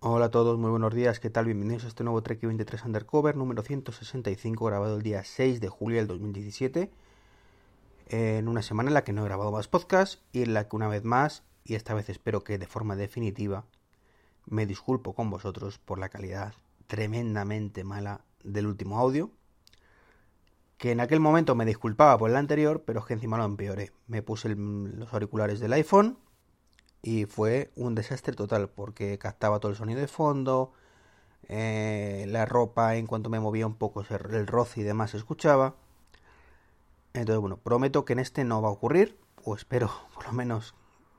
Hola a todos, muy buenos días, ¿qué tal? Bienvenidos a este nuevo Trek 23 Undercover número 165 grabado el día 6 de julio del 2017 en una semana en la que no he grabado más podcasts y en la que una vez más, y esta vez espero que de forma definitiva, me disculpo con vosotros por la calidad tremendamente mala del último audio que en aquel momento me disculpaba por el anterior, pero es que encima lo empeoré. Me puse los auriculares del iPhone y fue un desastre total porque captaba todo el sonido de fondo, eh, la ropa en cuanto me movía un poco el roce y demás se escuchaba. Entonces, bueno, prometo que en este no va a ocurrir, o espero por lo menos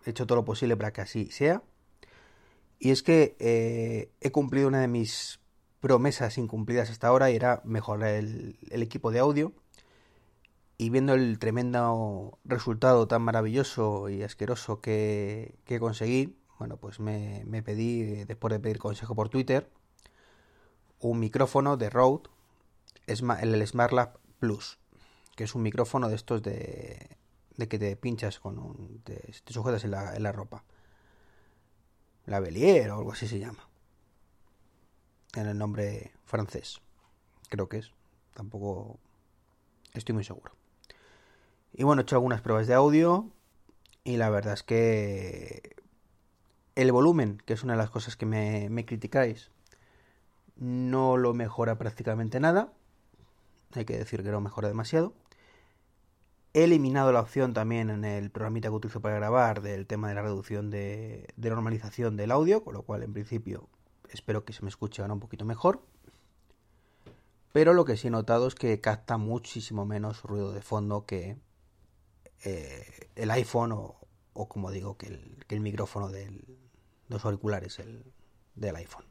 he hecho todo lo posible para que así sea. Y es que eh, he cumplido una de mis promesas incumplidas hasta ahora y era mejorar el, equipo de audio. Y viendo el tremendo resultado tan maravilloso y asqueroso que, conseguí, bueno, pues me, pedí, después de pedir consejo por Twitter, un micrófono de Rode, el SmartLab Plus, que es un micrófono de estos de, de que te pinchas con un, te, sujetas en la, en la ropa. La Belier o algo así se llama en el nombre francés. Creo que es. Tampoco estoy muy seguro. Y bueno, he hecho algunas pruebas de audio y la verdad es que el volumen, que es una de las cosas que me, me criticáis, no lo mejora prácticamente nada. Hay que decir que no mejora demasiado. He eliminado la opción también en el programita que utilizo para grabar del tema de la reducción de, de normalización del audio, con lo cual en principio espero que se me escuche ahora un poquito mejor. Pero lo que sí he notado es que capta muchísimo menos ruido de fondo que eh, el iPhone o, como digo, que el, micrófono de los auriculares del iPhone.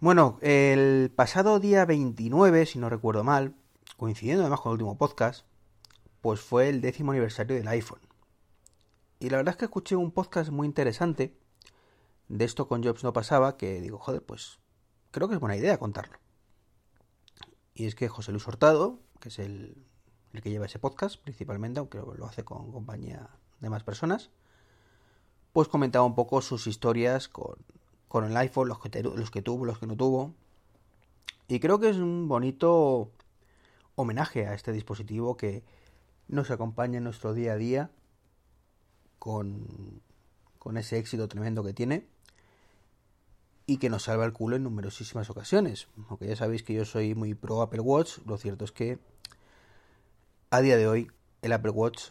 Bueno, el pasado día 29, si no recuerdo mal, coincidiendo además con el último podcast, pues fue el décimo aniversario del iPhone. Y la verdad es que escuché un podcast muy interesante de esto con Jobs no pasaba, que digo, joder, pues creo que es buena idea contarlo. Y es que José Luis Hurtado, que es el, el que lleva ese podcast principalmente, aunque lo hace con compañía de más personas, pues comentaba un poco sus historias con, con el iPhone, los que, los que tuvo, los que no tuvo. Y creo que es un bonito homenaje a este dispositivo que nos acompaña en nuestro día a día con, con ese éxito tremendo que tiene y que nos salva el culo en numerosísimas ocasiones. Aunque ya sabéis que yo soy muy pro Apple Watch, lo cierto es que a día de hoy el Apple Watch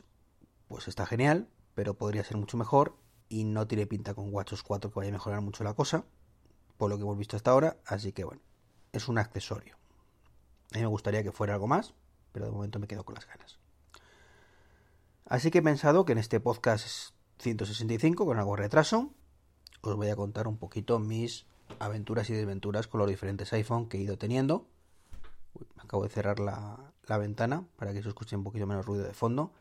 pues está genial, pero podría ser mucho mejor y no tiene pinta con WatchOS 4 que vaya a mejorar mucho la cosa, por lo que hemos visto hasta ahora, así que bueno, es un accesorio. A mí me gustaría que fuera algo más, pero de momento me quedo con las ganas. Así que he pensado que en este podcast 165, con algo de retraso, os voy a contar un poquito mis aventuras y desventuras con los diferentes iPhone que he ido teniendo. acabo de cerrar la, ventana para que se escuche un poquito menos ruido de fondo.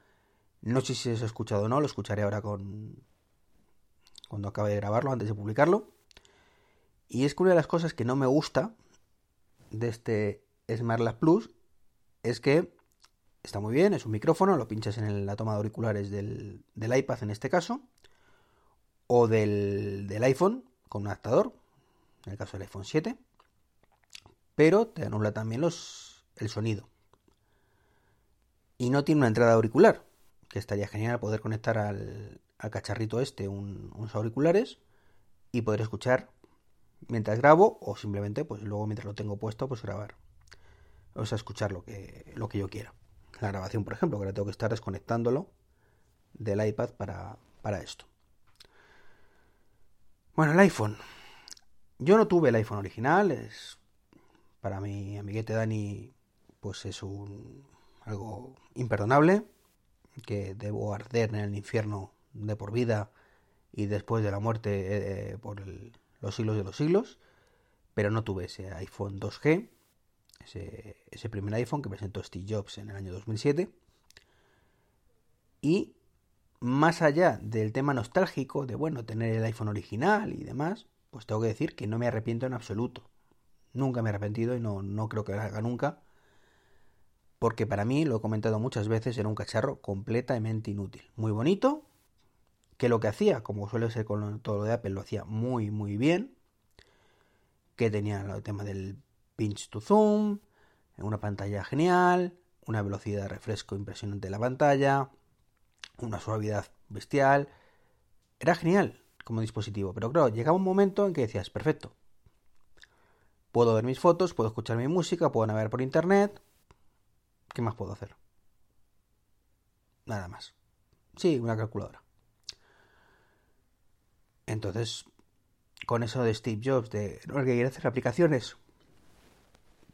No sé si se ha escuchado o no, lo escucharé ahora con cuando acabe de grabarlo, antes de publicarlo. Y es que una de las cosas que no me gusta de este SmartLab Plus es que está muy bien, es un micrófono, lo pinchas en la toma de auriculares del, del iPad en este caso o del, iPhone con un adaptador, en el caso del iPhone 7, pero te anula también los, el sonido. Y no tiene una entrada auricular, que estaría genial poder conectar al, cacharrito este unos auriculares y poder escuchar mientras grabo o simplemente pues luego mientras lo tengo puesto pues grabar. O sea, escuchar lo que, lo que yo quiera. La grabación, por ejemplo, que ahora tengo que estar desconectándolo del iPad para, para esto. Bueno, el iPhone. Yo no tuve el iPhone original, es para mi amiguete Dani pues es un algo imperdonable que debo arder en el infierno de por vida y después de la muerte eh, por los siglos de los siglos, pero no tuve ese iPhone 2G, ese, ese primer iPhone que presentó Steve Jobs en el año 2007 y más allá del tema nostálgico de, bueno, tener el iPhone original y demás, pues tengo que decir que no me arrepiento en absoluto. Nunca me he arrepentido y no, no creo que lo haga nunca. Porque para mí, lo he comentado muchas veces, era un cacharro completamente inútil. Muy bonito, que lo que hacía, como suele ser con todo lo de Apple, lo hacía muy, muy bien. Que tenía el tema del pinch to zoom, una pantalla genial, una velocidad de refresco impresionante de la pantalla, una suavidad bestial. Era genial como dispositivo, pero claro, llegaba un momento en que decías, perfecto. Puedo ver mis fotos, puedo escuchar mi música, puedo navegar por internet. ¿Qué más puedo hacer? Nada más. Sí, una calculadora. Entonces, con eso de Steve Jobs, de no, que quiere hacer aplicaciones,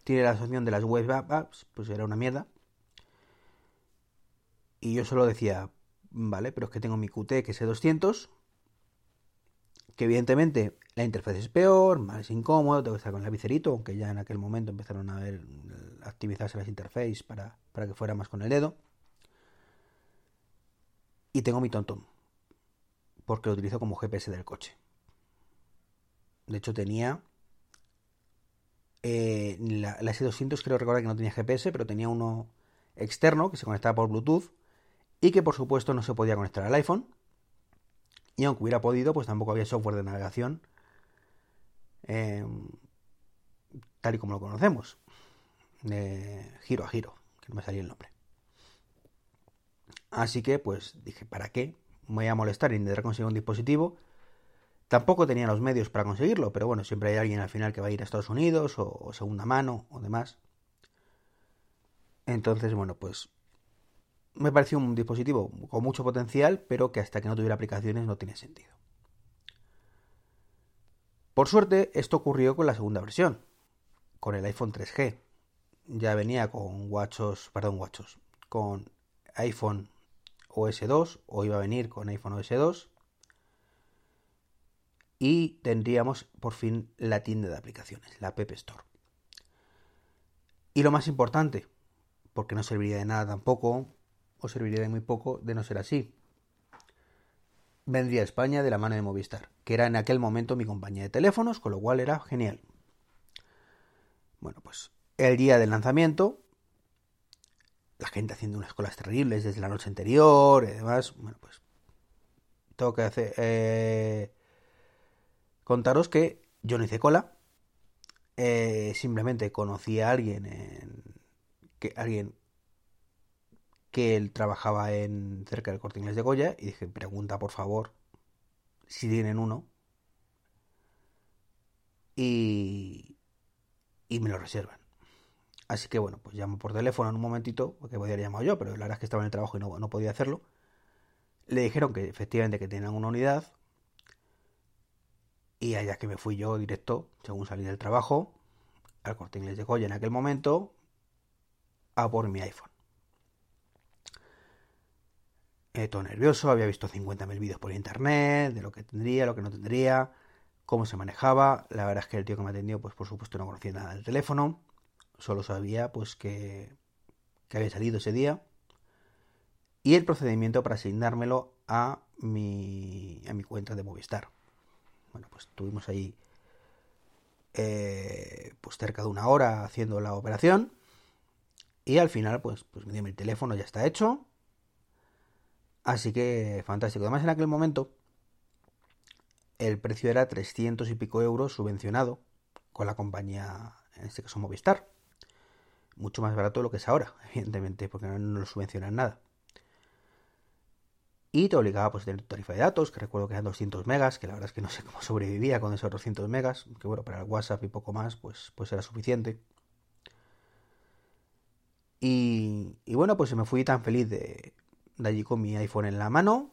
tiene la asociación de las web apps, pues era una mierda. Y yo solo decía, vale, pero es que tengo mi Qt que es 200 que evidentemente la interfaz es peor, más incómodo, tengo que estar con el lapicerito, aunque ya en aquel momento empezaron a ver activizarse las interfaces para, para que fuera más con el dedo. Y tengo mi tontón, porque lo utilizo como GPS del coche. De hecho tenía eh, la, S200 creo recordar que no tenía GPS, pero tenía uno externo que se conectaba por Bluetooth y que por supuesto no se podía conectar al iPhone. Y aunque hubiera podido, pues tampoco había software de navegación eh, tal y como lo conocemos, de giro a giro, que no me salía el nombre. Así que, pues dije, ¿para qué? Me voy a molestar y intentar conseguir un dispositivo. Tampoco tenía los medios para conseguirlo, pero bueno, siempre hay alguien al final que va a ir a Estados Unidos o, o segunda mano o demás. Entonces, bueno, pues me pareció un dispositivo con mucho potencial, pero que hasta que no tuviera aplicaciones no tiene sentido. Por suerte, esto ocurrió con la segunda versión, con el iPhone 3G. Ya venía con WatchOS, perdón, WatchOS, con iPhone OS 2, o iba a venir con iPhone OS 2, y tendríamos por fin la tienda de aplicaciones, la App Store. Y lo más importante, porque no serviría de nada tampoco o serviría de muy poco de no ser así. Vendría a España de la mano de Movistar, que era en aquel momento mi compañía de teléfonos, con lo cual era genial. Bueno, pues el día del lanzamiento, la gente haciendo unas colas terribles desde la noche anterior y demás, bueno, pues tengo que hacer... Eh, contaros que yo no hice cola, eh, simplemente conocí a alguien en, que alguien que él trabajaba en cerca del Corte Inglés de Goya y dije, pregunta por favor si tienen uno y, y me lo reservan. Así que bueno, pues llamo por teléfono en un momentito, porque podía haber llamado yo, pero la verdad es que estaba en el trabajo y no, no podía hacerlo. Le dijeron que efectivamente que tenían una unidad y allá que me fui yo directo, según salí del trabajo, al corte inglés de Goya en aquel momento, a por mi iPhone. Eh, todo nervioso, había visto 50.000 vídeos por internet, de lo que tendría, lo que no tendría, cómo se manejaba. La verdad es que el tío que me atendió, pues por supuesto no conocía nada del teléfono, solo sabía pues que, que había salido ese día y el procedimiento para asignármelo a mi, a mi cuenta de Movistar. Bueno, pues estuvimos ahí eh, pues cerca de una hora haciendo la operación y al final pues, pues me dio mi teléfono, ya está hecho Así que fantástico. Además, en aquel momento el precio era 300 y pico euros subvencionado con la compañía, en este caso Movistar. Mucho más barato de lo que es ahora, evidentemente, porque no, lo subvencionan nada. Y te obligaba pues, a tener tarifa de datos, que recuerdo que eran 200 megas, que la verdad es que no sé cómo sobrevivía con esos 200 megas, que bueno, para el WhatsApp y poco más, pues, pues era suficiente. Y, y bueno, pues me fui tan feliz de, de allí con mi iPhone en la mano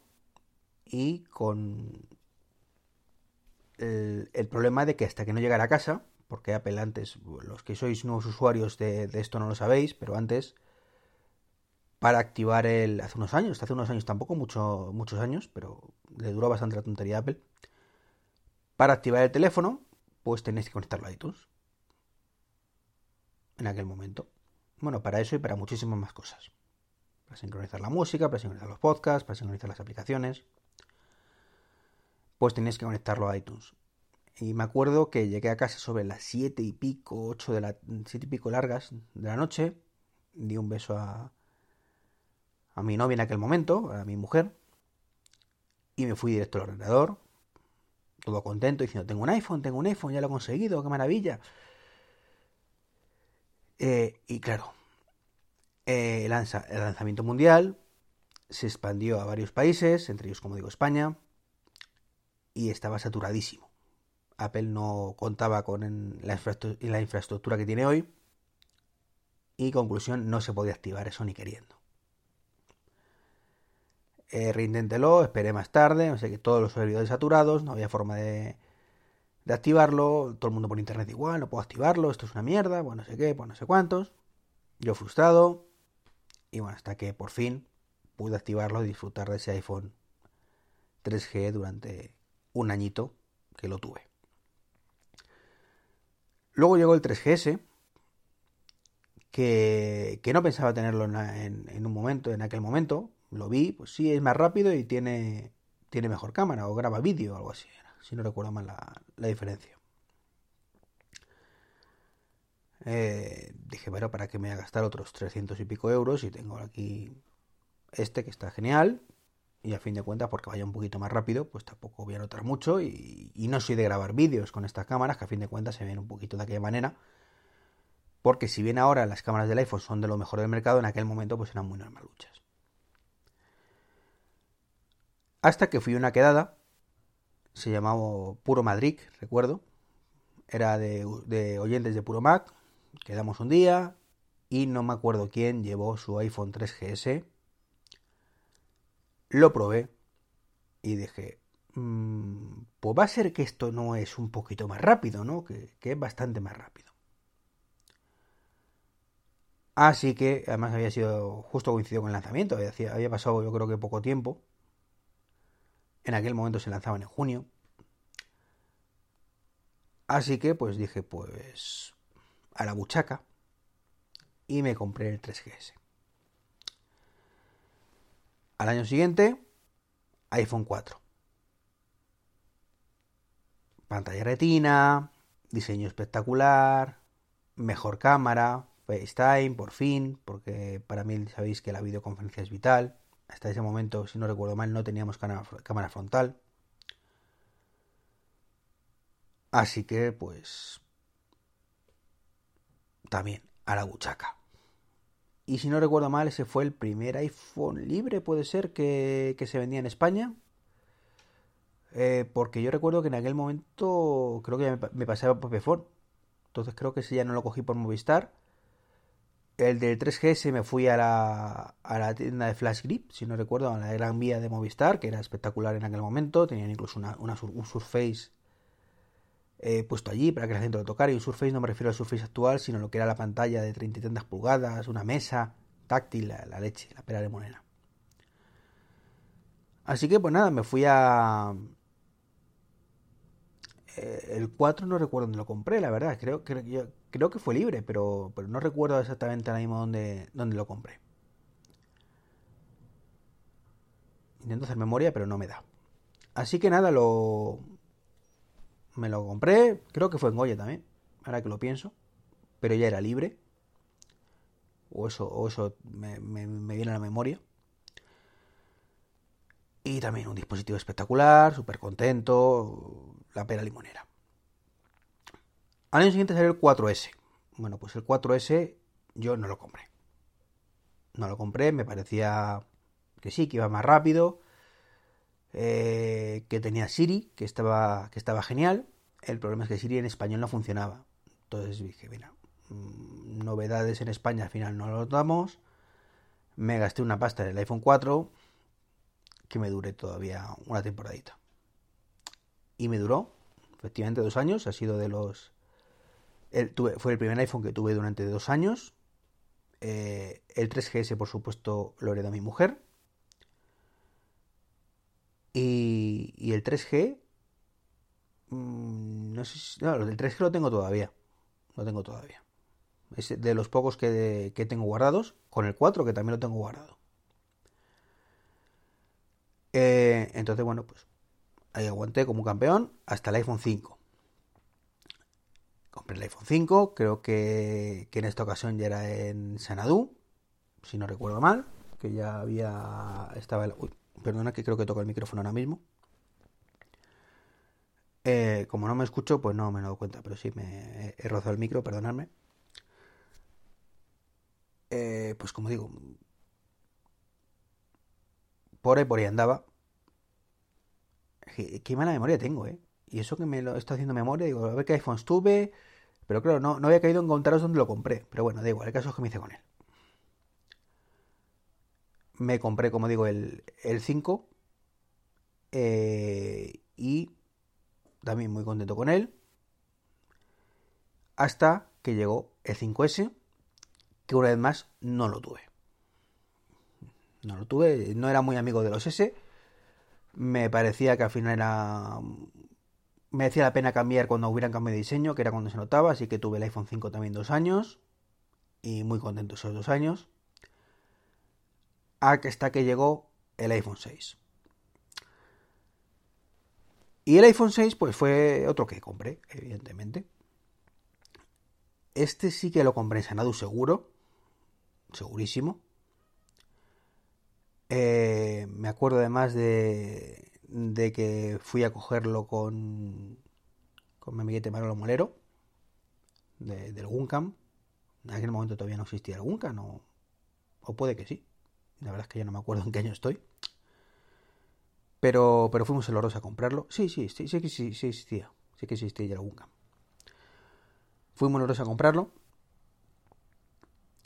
y con el, problema de que hasta que no llegara a casa, porque Apple antes, los que sois nuevos usuarios de, esto no lo sabéis, pero antes, para activar el, hace unos años, hace unos años tampoco, mucho, muchos años, pero le duró bastante la tontería a Apple, para activar el teléfono, pues tenéis que conectarlo a iTunes. En aquel momento. Bueno, para eso y para muchísimas más cosas para sincronizar la música, para sincronizar los podcasts, para sincronizar las aplicaciones, pues tenéis que conectarlo a iTunes. Y me acuerdo que llegué a casa sobre las siete y pico, ocho de la siete y pico largas de la noche, di un beso a, a mi novia en aquel momento, a mi mujer, y me fui directo al ordenador, todo contento, diciendo, tengo un iPhone, tengo un iPhone, ya lo he conseguido, qué maravilla. Eh, y claro, eh, el, lanzamiento mundial se expandió a varios países, entre ellos, como digo, España, y estaba saturadísimo. Apple no contaba con la, infraestructura que tiene hoy y conclusión, no se podía activar eso ni queriendo. Eh, reinténtelo, esperé más tarde, no sé que todos los servidores saturados, no había forma de, de activarlo, todo el mundo por internet igual, no puedo activarlo, esto es una mierda, bueno, no sé qué, pues no sé cuántos. Yo frustrado, y bueno, hasta que por fin pude activarlo y disfrutar de ese iPhone 3G durante un añito que lo tuve. Luego llegó el 3GS, que, que no pensaba tenerlo en, en, un momento, en aquel momento. Lo vi, pues sí, es más rápido y tiene, tiene mejor cámara o graba vídeo o algo así si no recuerdo mal la, diferencia. Eh, dije, bueno, ¿para qué me voy a gastar otros 300 y pico euros? Y tengo aquí este que está genial. Y a fin de cuentas, porque vaya un poquito más rápido, pues tampoco voy a notar mucho. Y, no soy de grabar vídeos con estas cámaras, que a fin de cuentas se ven un poquito de aquella manera. Porque si bien ahora las cámaras del iPhone son de lo mejor del mercado, en aquel momento pues eran muy normaluchas. Hasta que fui a una quedada se llamaba Puro Madrid, recuerdo. Era de, oyentes de Puro Mac. Quedamos un día y no me acuerdo quién llevó su iPhone 3GS. Lo probé y dije, mm, pues va a ser que esto no es un poquito más rápido, ¿no? Que, es bastante más rápido. Así que, además había sido justo coincidido con el lanzamiento, había, había pasado yo creo que poco tiempo. En aquel momento se lanzaban en junio. Así que pues dije pues a la buchaca y me compré el 3GS. Al año siguiente, iPhone 4. Pantalla retina, diseño espectacular, mejor cámara, FaceTime por fin, porque para mí sabéis que la videoconferencia es vital hasta ese momento, si no recuerdo mal, no teníamos cámara frontal. Así que, pues, también a la buchaca. Y si no recuerdo mal, ese fue el primer iPhone libre, puede ser, que, se vendía en España. Eh, porque yo recuerdo que en aquel momento creo que me, me pasaba por Pepefon. Entonces creo que ese ya no lo cogí por Movistar el del 3GS me fui a la, a la tienda de Flash Grip, si no recuerdo, a la Gran Vía de Movistar, que era espectacular en aquel momento. Tenían incluso una, un Surface puesto allí para que la gente lo tocara. Y un Surface no me refiero al Surface actual, sino lo que era la pantalla de 30 y tantas pulgadas, una mesa táctil, la, leche, la pera de moneda. Así que pues nada, me fui a... Eh, el 4 no recuerdo dónde lo compré, la verdad. Creo, Creo que fue libre, pero, pero no recuerdo exactamente ahora mismo dónde, dónde lo compré. Intento hacer memoria, pero no me da. Así que nada, lo. Me lo compré. Creo que fue en Goya también. Ahora que lo pienso. Pero ya era libre. O eso, o eso me, me viene a la memoria. Y también un dispositivo espectacular, súper contento. La pera limonera. Al año siguiente salió el 4S. Bueno, pues el 4S yo no lo compré. No lo compré, me parecía que sí, que iba más rápido, eh, que tenía Siri, que estaba, que estaba genial. El problema es que Siri en español no funcionaba. Entonces dije, mira, mm, novedades en España al final no lo damos. Me gasté una pasta en el iPhone 4 que me dure todavía una temporadita. Y me duró, efectivamente, dos años. Ha sido de los fue el primer iPhone que tuve durante dos años. Eh, el 3GS, por supuesto, lo heredó mi mujer. Y, el 3G. Mm, no sé si. No, el 3G lo tengo todavía. Lo tengo todavía. Es de los pocos que, que tengo guardados. Con el 4, que también lo tengo guardado. Eh, entonces, bueno, pues ahí aguanté como campeón hasta el iPhone 5 compré el iPhone 5, creo que, en esta ocasión ya era en Sanadú, si no recuerdo mal, que ya había estaba el, Perdona que creo que toco el micrófono ahora mismo. Eh, como no me escucho, pues no me he dado cuenta, pero sí me he rozado el micro, perdonadme. Eh, pues como digo, por ahí por ahí andaba. Qué, mala memoria tengo, ¿eh? Y eso que me lo estoy haciendo memoria, digo, a ver qué iPhones tuve. Pero claro, no, no había caído en contaros dónde lo compré. Pero bueno, da igual, el caso es que me hice con él. Me compré, como digo, el, el 5. Eh, y también muy contento con él. Hasta que llegó el 5S, que una vez más no lo tuve. No lo tuve, no era muy amigo de los S. Me parecía que al final era. Me decía la pena cambiar cuando hubieran cambio de diseño, que era cuando se notaba, así que tuve el iPhone 5 también dos años. Y muy contento esos dos años. Hasta que llegó el iPhone 6. Y el iPhone 6, pues fue otro que compré, evidentemente. Este sí que lo compré en Sanadu seguro. Segurísimo. Eh, me acuerdo además de, de que fui a cogerlo con, con mi amiguete Manolo Molero, del Guncam. En aquel momento todavía no existía el Guncam, o puede que sí. La verdad es que ya no me acuerdo en qué año estoy. Pero, pero fuimos el a comprarlo. Sí, sí, sí, sí, sí, sí, existía. Sí que existía ya algún Fuimos los a comprarlo.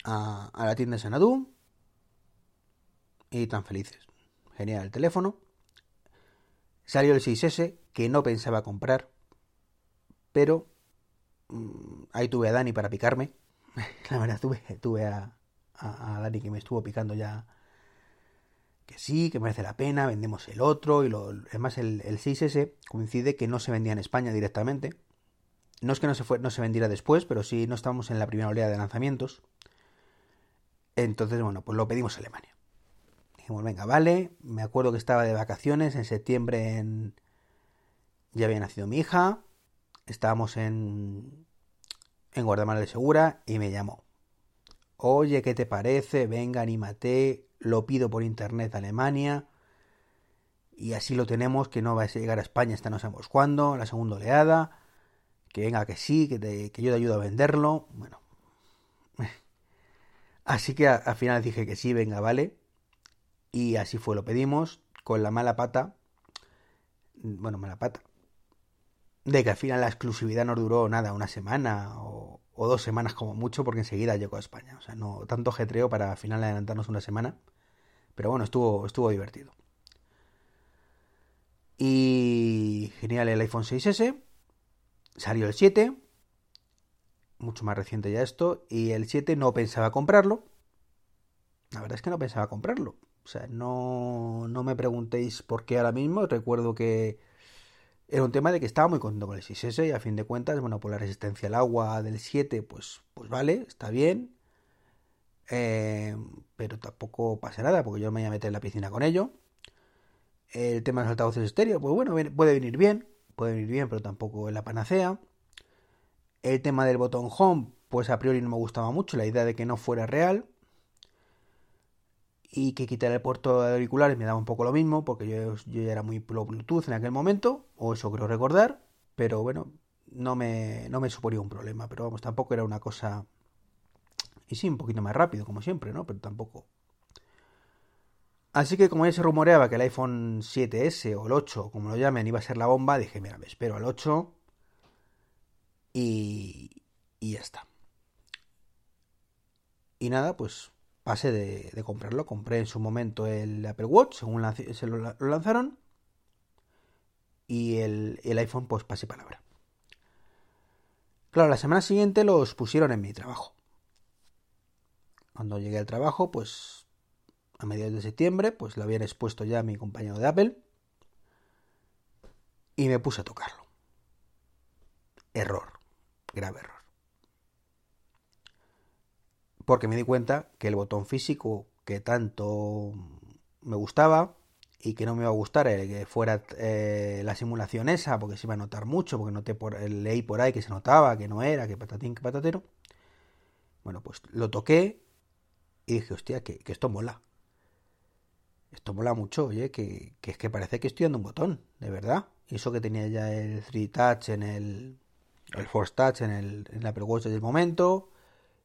A, la tienda de Sanadú. Y tan felices. Genial el teléfono. Salió el 6S que no pensaba comprar. Pero mm, ahí tuve a Dani para picarme. La verdad, tuve, tuve a, a Dani que me estuvo picando ya que sí, que merece la pena, vendemos el otro, y lo, además el, el 6S coincide que no se vendía en España directamente. No es que no se, fue, no se vendiera después, pero sí no estábamos en la primera oleada de lanzamientos. Entonces, bueno, pues lo pedimos a Alemania. Dijimos, venga, vale. Me acuerdo que estaba de vacaciones en septiembre en... Ya había nacido mi hija. Estábamos en... En Guardamar de Segura y me llamó. Oye, ¿qué te parece? Venga, anímate lo pido por internet a Alemania y así lo tenemos, que no va a llegar a España hasta no sabemos cuándo, la segunda oleada, que venga que sí, que, que yo te ayudo a venderlo, bueno. Así que al final dije que sí, venga, vale. Y así fue, lo pedimos con la mala pata, bueno, mala pata, de que al final la exclusividad no duró nada, una semana o, dos semanas como mucho, porque enseguida llegó a España. O sea, no tanto getreo para al final adelantarnos una semana. Pero bueno, estuvo, estuvo divertido. Y genial el iPhone 6S. Salió el 7. Mucho más reciente ya esto. Y el 7 no pensaba comprarlo. La verdad es que no pensaba comprarlo. O sea, no, no me preguntéis por qué ahora mismo. Recuerdo que era un tema de que estaba muy contento con el 6S y a fin de cuentas, bueno, por la resistencia al agua del 7, pues, pues vale, está bien. Eh, pero tampoco pasa nada porque yo me voy a meter en la piscina con ello. El tema de los altavoces estéreo, pues bueno, puede venir bien, puede venir bien, pero tampoco es la panacea. El tema del botón home, pues a priori no me gustaba mucho, la idea de que no fuera real y que quitar el puerto de auriculares me daba un poco lo mismo, porque yo, ya era muy pro Bluetooth en aquel momento, o eso creo recordar, pero bueno, no me, no me suponía un problema, pero vamos, tampoco era una cosa... Y sí, un poquito más rápido, como siempre, ¿no? Pero tampoco... Así que como ya se rumoreaba que el iPhone 7S o el 8, como lo llamen, iba a ser la bomba, dije, mira, me espero al 8 y, y ya está. Y nada, pues pasé de, comprarlo. Compré en su momento el Apple Watch, según se lo, lanzaron. Y el, el iPhone, pues pasé palabra. Claro, la semana siguiente los pusieron en mi trabajo. Cuando llegué al trabajo, pues a mediados de septiembre, pues lo habían expuesto ya a mi compañero de Apple. Y me puse a tocarlo. Error. Grave error porque me di cuenta que el botón físico que tanto me gustaba y que no me iba a gustar el que fuera eh, la simulación esa, porque se iba a notar mucho, porque noté por, leí por ahí que se notaba, que no era, que patatín, que patatero. Bueno, pues lo toqué y dije, hostia, que, esto mola. Esto mola mucho, oye, que, es que parece que estoy dando un botón, de verdad. Eso que tenía ya el 3 Touch en el. El Force Touch en el, en Apple Watch desde el momento.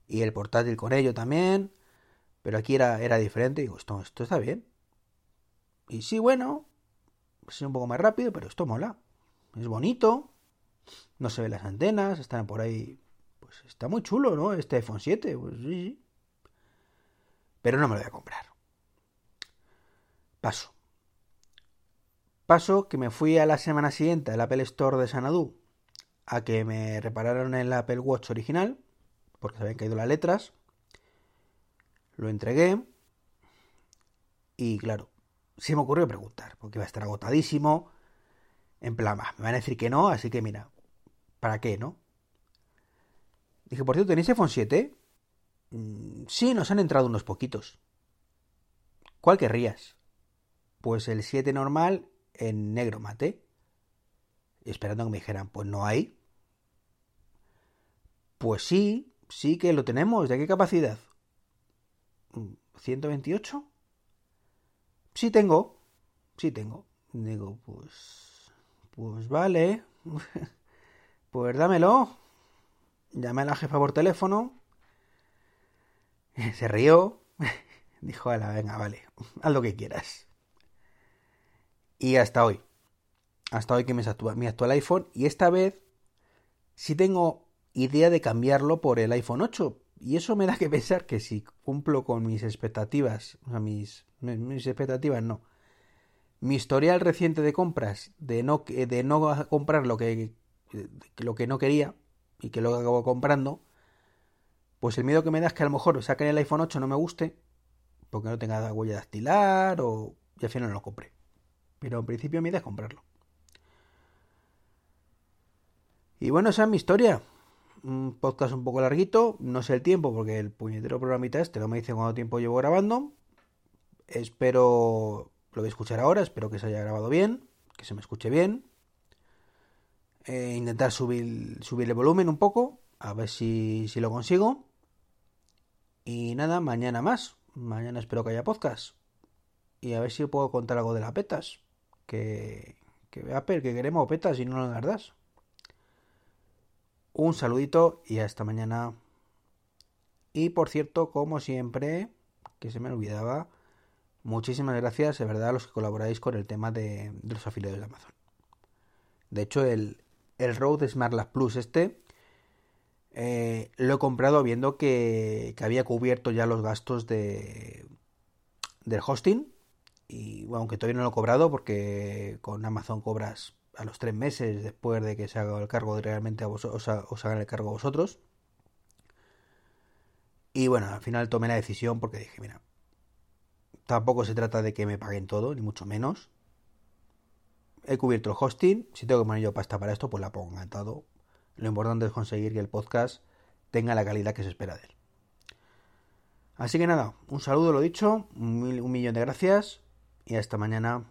Y el portátil con ello también. Pero aquí era, era diferente. Digo, esto, esto está bien. Y sí, bueno. Es un poco más rápido, pero esto mola. Es bonito. No se ven las antenas. Están por ahí. Pues está muy chulo, ¿no? Este iPhone 7. Pues sí, sí. Pero no me lo voy a comprar. Paso. Paso que me fui a la semana siguiente al Apple Store de Sanadú a que me repararon el Apple Watch original, porque se habían caído las letras. Lo entregué. Y claro, se me ocurrió preguntar, porque iba a estar agotadísimo. En plan, me van a decir que no, así que mira, ¿para qué, no? Dije, por cierto, ¿tenéis iPhone 7? Mm, sí, nos han entrado unos poquitos. ¿Cuál querrías? Pues el 7 normal en negro mate. Esperando que me dijeran, pues no hay. Pues sí, sí que lo tenemos. ¿De qué capacidad? ¿128? Mm, sí tengo. Sí tengo. Digo, pues... Pues vale. pues dámelo. Llamé a la jefa por teléfono. Se rió. Dijo, a la venga, vale. Haz lo que quieras. Y hasta hoy. Hasta hoy que me actual, mi actual iPhone. Y esta vez sí tengo idea de cambiarlo por el iPhone 8. Y eso me da que pensar que si cumplo con mis expectativas, o sea, mis, mis expectativas no. Mi historial reciente de compras, de no, de no comprar lo que, lo que no quería y que luego acabo comprando, pues el miedo que me da es que a lo mejor saquen el iPhone 8 no me guste, porque no tenga huella dactilar o y al final no lo compré. Pero en principio mi idea es comprarlo. Y bueno, esa es mi historia. Un podcast un poco larguito. No sé el tiempo porque el puñetero programita este no me dice cuánto tiempo llevo grabando. Espero... Lo voy a escuchar ahora. Espero que se haya grabado bien. Que se me escuche bien. Eh, intentar subir, subir el volumen un poco. A ver si, si lo consigo. Y nada, mañana más. Mañana espero que haya podcast. Y a ver si puedo contar algo de las petas que, que Apple, que queremos petas y no lo das. Un saludito y hasta mañana. Y por cierto, como siempre, que se me olvidaba, muchísimas gracias de verdad a los que colaboráis con el tema de, los afiliados de Amazon. De hecho, el, el Rode Smart Plus este eh, lo he comprado viendo que, que, había cubierto ya los gastos de, del hosting y aunque todavía no lo he cobrado porque con Amazon cobras a los tres meses después de que se haga el cargo realmente a vos, os, hagan el cargo vosotros. Y bueno, al final tomé la decisión porque dije, mira, tampoco se trata de que me paguen todo, ni mucho menos. He cubierto el hosting, si tengo que poner yo pasta para esto, pues la pongo encantado. Lo importante es conseguir que el podcast tenga la calidad que se espera de él. Así que nada, un saludo, lo dicho, un millón de gracias y hasta mañana.